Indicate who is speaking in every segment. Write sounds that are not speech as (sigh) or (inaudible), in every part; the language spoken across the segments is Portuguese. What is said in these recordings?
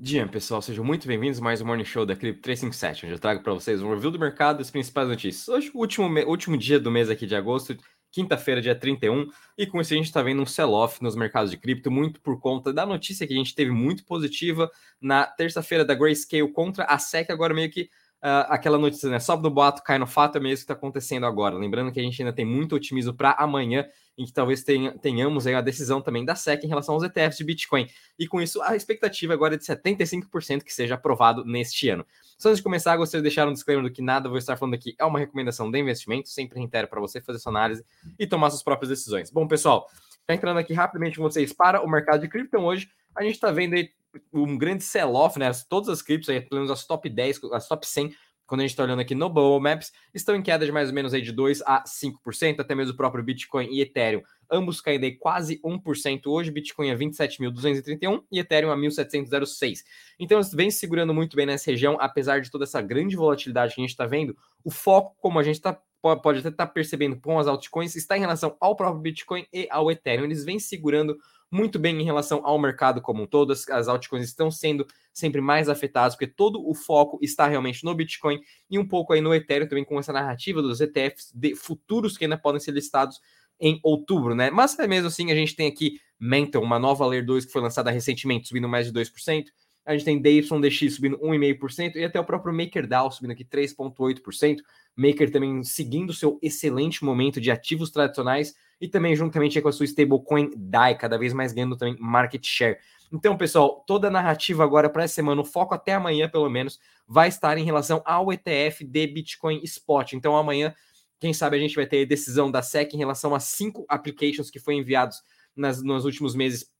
Speaker 1: Dia, pessoal, sejam muito bem-vindos a mais um Morning Show da Clip 357, onde eu trago para vocês um review do mercado e as principais notícias. Hoje, último, último dia do mês aqui de agosto, quinta-feira, dia 31, e com isso a gente está vendo um sell-off nos mercados de cripto, muito por conta da notícia que a gente teve muito positiva na terça-feira da Grayscale contra a SEC, agora meio que uh, aquela notícia, né? Sobe no boato, cai no fato, é mesmo que está acontecendo agora. Lembrando que a gente ainda tem muito otimismo para amanhã, em que talvez tenha, tenhamos aí a decisão também da SEC em relação aos ETFs de Bitcoin. E com isso, a expectativa agora é de 75% que seja aprovado neste ano. Só antes de começar, gostaria de deixar um disclaimer do que nada vou estar falando aqui é uma recomendação de investimento, sempre reitero para você fazer sua análise e tomar suas próprias decisões. Bom, pessoal, já entrando aqui rapidamente com vocês para o mercado de cripto, então hoje a gente está vendo aí um grande sell-off, né? Todas as criptos aí, pelo menos as top 10, as top 100 quando a gente está olhando aqui no Bowl Maps, estão em queda de mais ou menos aí de 2 a 5%, até mesmo o próprio Bitcoin e Ethereum, ambos caindo aí quase 1% hoje, Bitcoin a 27.231 e Ethereum a 1.706. Então, vem segurando muito bem nessa região, apesar de toda essa grande volatilidade que a gente está vendo, o foco, como a gente está pode até estar tá percebendo com as altcoins, está em relação ao próprio Bitcoin e ao Ethereum. Eles vêm segurando muito bem em relação ao mercado como um todo. As, altcoins estão sendo sempre mais afetadas, porque todo o foco está realmente no Bitcoin e um pouco aí no Ethereum também com essa narrativa dos ETFs de futuros que ainda podem ser listados em outubro, né? Mas é mesmo assim, a gente tem aqui Mental, uma nova Layer 2 que foi lançada recentemente, subindo mais de 2%. A gente tem DYDX subindo 1,5% e até o próprio MakerDAO subindo aqui 3,8%. Maker também seguindo seu excelente momento de ativos tradicionais e também juntamente com a sua stablecoin DAI, cada vez mais ganhando também market share. Então, pessoal, toda a narrativa agora para essa semana, o foco até amanhã, pelo menos, vai estar em relação ao ETF de Bitcoin Spot. Então, amanhã, quem sabe a gente vai ter decisão da SEC em relação a cinco applications que foram enviados nas, nos últimos meses,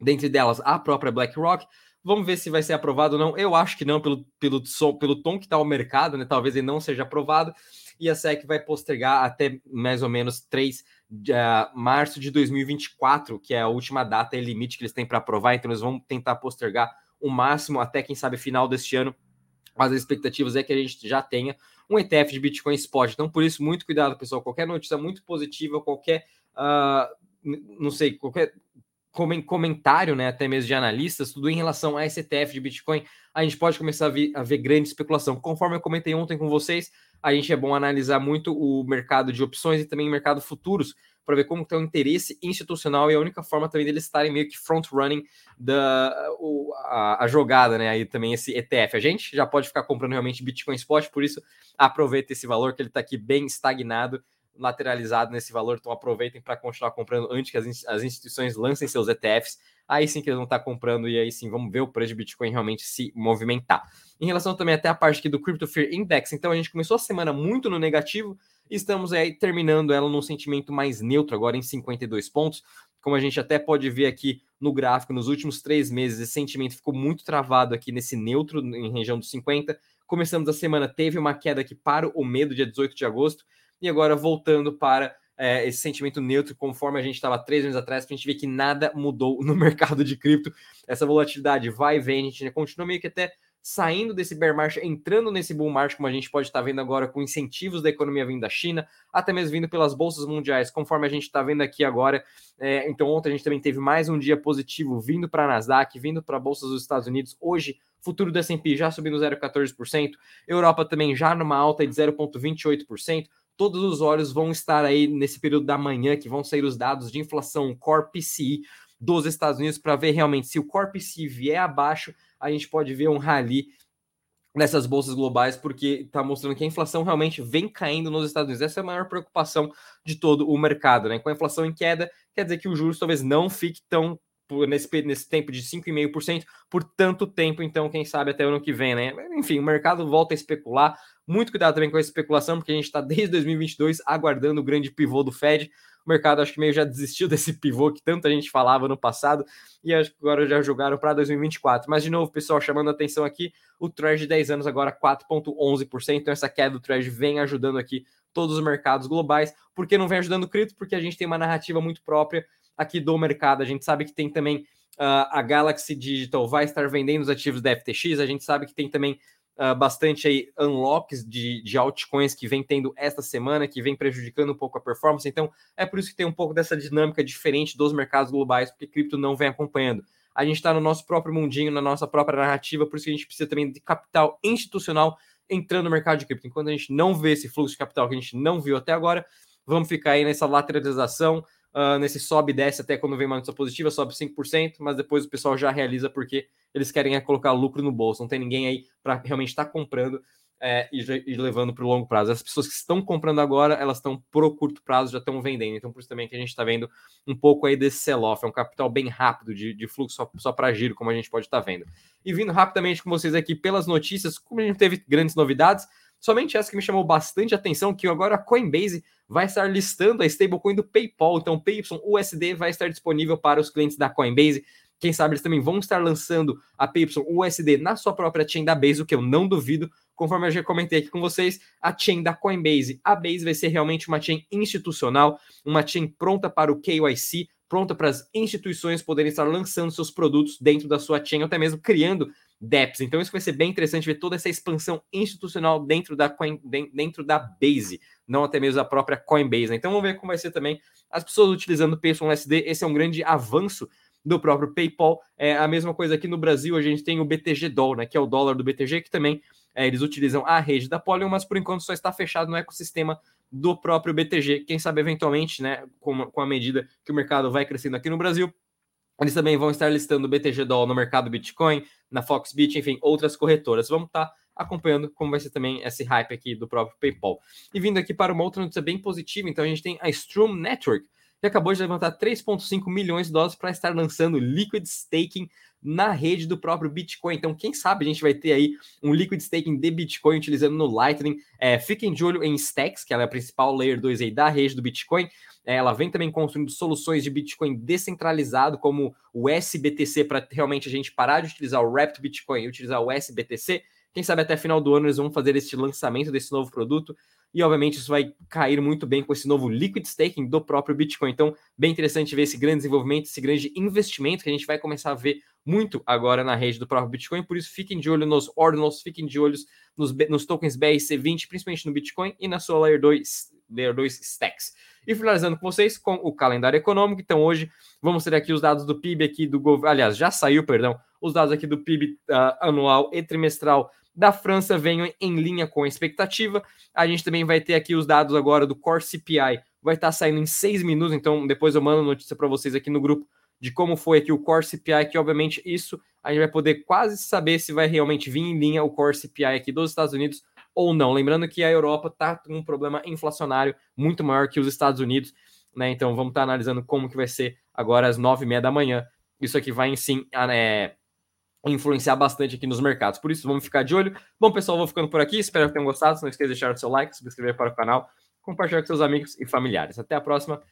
Speaker 1: dentre delas a própria BlackRock. Vamos ver se vai ser aprovado ou não. Eu acho que não, pelo, pelo, pelo tom que está o mercado, né? Talvez ele não seja aprovado. E a SEC vai postergar até mais ou menos 3 de uh, março de 2024, que é a última data e limite que eles têm para aprovar, então eles vão tentar postergar o máximo até, quem sabe, final deste ano. Mas as expectativas é que a gente já tenha um ETF de Bitcoin Spot. Então, por isso, muito cuidado, pessoal. Qualquer notícia muito positiva, qualquer, uh, não sei, qualquer comentário, né, até mesmo de analistas, tudo em relação a esse ETF de Bitcoin, a gente pode começar a, ver, a ver grande especulação. Conforme eu comentei ontem com vocês, a gente é bom analisar muito o mercado de opções e também o mercado futuros para ver como tem o interesse institucional e a única forma também deles estarem meio que front-running da o, a, a, jogada, né? Aí também esse ETF. A gente já pode ficar comprando realmente Bitcoin Spot, por isso aproveita esse valor que ele está aqui bem estagnado lateralizado nesse valor, então aproveitem para continuar comprando antes que as, as instituições lancem seus ETFs. Aí sim que eles vão estar tá comprando e aí sim vamos ver o preço de Bitcoin realmente se movimentar. Em relação também até a parte aqui do Crypto Fear Index, então a gente começou a semana muito no negativo estamos aí terminando ela num sentimento mais neutro, agora em 52 pontos. Como a gente até pode ver aqui no gráfico, nos últimos três meses, esse sentimento ficou muito travado aqui nesse neutro, em região dos 50. Começamos a semana, teve uma queda aqui para o medo, dia 18 de agosto, e agora voltando para é, esse sentimento neutro, conforme a gente estava três anos atrás, para a gente ver que nada mudou (laughs) no mercado de cripto. Essa volatilidade vai e vem, a gente continua meio que até saindo desse bear market, entrando nesse bull market, como a gente pode estar vendo agora com incentivos da economia vindo da China, até mesmo vindo pelas bolsas mundiais, conforme a gente está vendo aqui agora. É, então, ontem a gente também teve mais um dia positivo vindo para a Nasdaq, vindo para bolsas dos Estados Unidos. Hoje, futuro do S&P já subindo 0,14%, Europa também já numa alta de 0,28%, todos os olhos vão estar aí nesse período da manhã que vão sair os dados de inflação Core PCI dos Estados Unidos para ver realmente se o Core PCI vier abaixo, a gente pode ver um rally nessas bolsas globais, porque está mostrando que a inflação realmente vem caindo nos Estados Unidos. Essa é a maior preocupação de todo o mercado, né? Com a inflação em queda, quer dizer que o juros talvez não fique tão nesse, nesse tempo de 5,5% por tanto tempo, então, quem sabe até o ano que vem, né? Enfim, o mercado volta a especular. Muito cuidado também com essa especulação, porque a gente está desde 2022 aguardando o grande pivô do Fed. O mercado acho que meio já desistiu (laughs) desse pivô que tanta gente falava no passado e acho que agora já jogaram para 2024. Mas, de novo, pessoal, chamando a atenção aqui, o Treasury de 10 anos agora 4,11%. Então, essa queda do Treasury vem ajudando aqui todos os mercados globais. Por que não vem ajudando o cripto? Porque a gente tem uma narrativa muito própria aqui do mercado. A gente sabe que tem também uh, a Galaxy Digital vai estar vendendo os ativos da FTX, a gente sabe que tem também uh, bastante aí unlocks de, de altcoins que vem tendo esta semana, que vem prejudicando um pouco a performance. Então, é por isso que tem um pouco dessa dinâmica diferente dos mercados globais, porque cripto não vem acompanhando. A gente está no nosso próprio mundinho, na nossa própria narrativa, por isso que a gente precisa também de capital institucional entrando no mercado de cripto. Enquanto a gente não vê esse fluxo de capital que a gente não viu até agora, vamos ficar aí nessa lateralização, uh, nesse sobe e desce até quando vem uma notícia positiva, sobe 5%, mas depois o pessoal já realiza porque eles querem é colocar lucro no bolso. Não tem ninguém aí para realmente estar tá comprando é, e, e, levando para o longo prazo. As pessoas que estão comprando agora, elas estão pro curto prazo, já estão vendendo. Então, por isso também que a gente está vendo um pouco aí desse sell-off. É um capital bem rápido de, de fluxo só, só para giro, como a gente pode estar tá vendo. E vindo rapidamente com vocês aqui pelas notícias, como a gente teve grandes novidades, somente essa que me chamou bastante atenção, que agora a Coinbase vai estar listando a stablecoin do PayPal. Então, PYUSD vai estar disponível para os clientes da Coinbase. Quem sabe eles também vão estar lançando a PYUSD na sua própria chain da Base, o que eu não duvido, conforme eu já comentei aqui com vocês, a chain da Coinbase. A Base vai ser realmente uma chain institucional, uma chain pronta para o KYC, pronta para as instituições poderem estar lançando seus produtos dentro da sua chain, ou até mesmo criando dApps. Então isso vai ser bem interessante ver toda essa expansão institucional dentro da, Coin, dentro da Base, não até mesmo a própria Coinbase. Então vamos ver como vai ser também as pessoas utilizando o PayPal.SD. Esse é um grande avanço do próprio PayPal. É a mesma coisa aqui no Brasil, a gente tem o BTG Doll, né, que é o dólar do BTG, que também é, eles utilizam a rede da Polygon, mas por enquanto só está fechado no ecossistema do próprio BTG. Quem sabe eventualmente, né, com, com a medida que o mercado vai crescendo aqui no Brasil, eles também vão estar listando o BTG Doll no mercado Bitcoin, na Foxbit, enfim, outras corretoras. Vamos estar acompanhando como vai ser também esse hype aqui do próprio PayPal. E vindo aqui para uma outra notícia bem positiva, então a gente tem a Strum Network, acabou de levantar 3,5 milhões de dólares para estar lançando liquid staking na rede do próprio Bitcoin. Então, quem sabe a gente vai ter aí um liquid staking de Bitcoin utilizando no Lightning. É, fiquem de olho em Stacks, que ela é a principal layer 2 aí da rede do Bitcoin. É, ela vem também construindo soluções de Bitcoin descentralizado, como o SBTC, para realmente a gente parar de utilizar o Wrapped Bitcoin e utilizar o SBTC. Quem sabe até final do ano eles vão fazer este lançamento desse novo produto e obviamente isso vai cair muito bem com esse novo liquid staking do próprio Bitcoin. Então, bem interessante ver esse grande desenvolvimento, esse grande investimento que a gente vai começar a ver muito agora na rede do próprio Bitcoin. Por isso, fiquem de olho nos ordinals, fiquem de olho nos, nos tokens BRC20, principalmente no Bitcoin e na sua Layer 2, Layer 2 stacks. E finalizando com vocês com o calendário econômico. Então, hoje vamos ter aqui os dados do PIB aqui do governo. Aliás, já saiu, perdão, os dados aqui do PIB uh, anual e trimestral da França venham em linha com a expectativa. A gente também vai ter aqui os dados agora do Core CPI, vai estar saindo em seis minutos, então depois eu mando notícia para vocês aqui no grupo de como foi aqui o Core CPI, que obviamente isso a gente vai poder quase saber se vai realmente vir em linha o Core CPI aqui dos Estados Unidos ou não. Lembrando que a Europa está com um problema inflacionário muito maior que os Estados Unidos, né? Então vamos estar tá analisando como que vai ser agora às nove e meia da manhã. Isso aqui vai sim é, influenciar bastante aqui nos mercados. Por isso, vamos ficar de olho. Bom, pessoal, vou ficando por aqui. Espero que tenham gostado. Não esqueça de deixar o seu like, se inscrever para o canal, compartilhar com seus amigos e familiares. Até a próxima.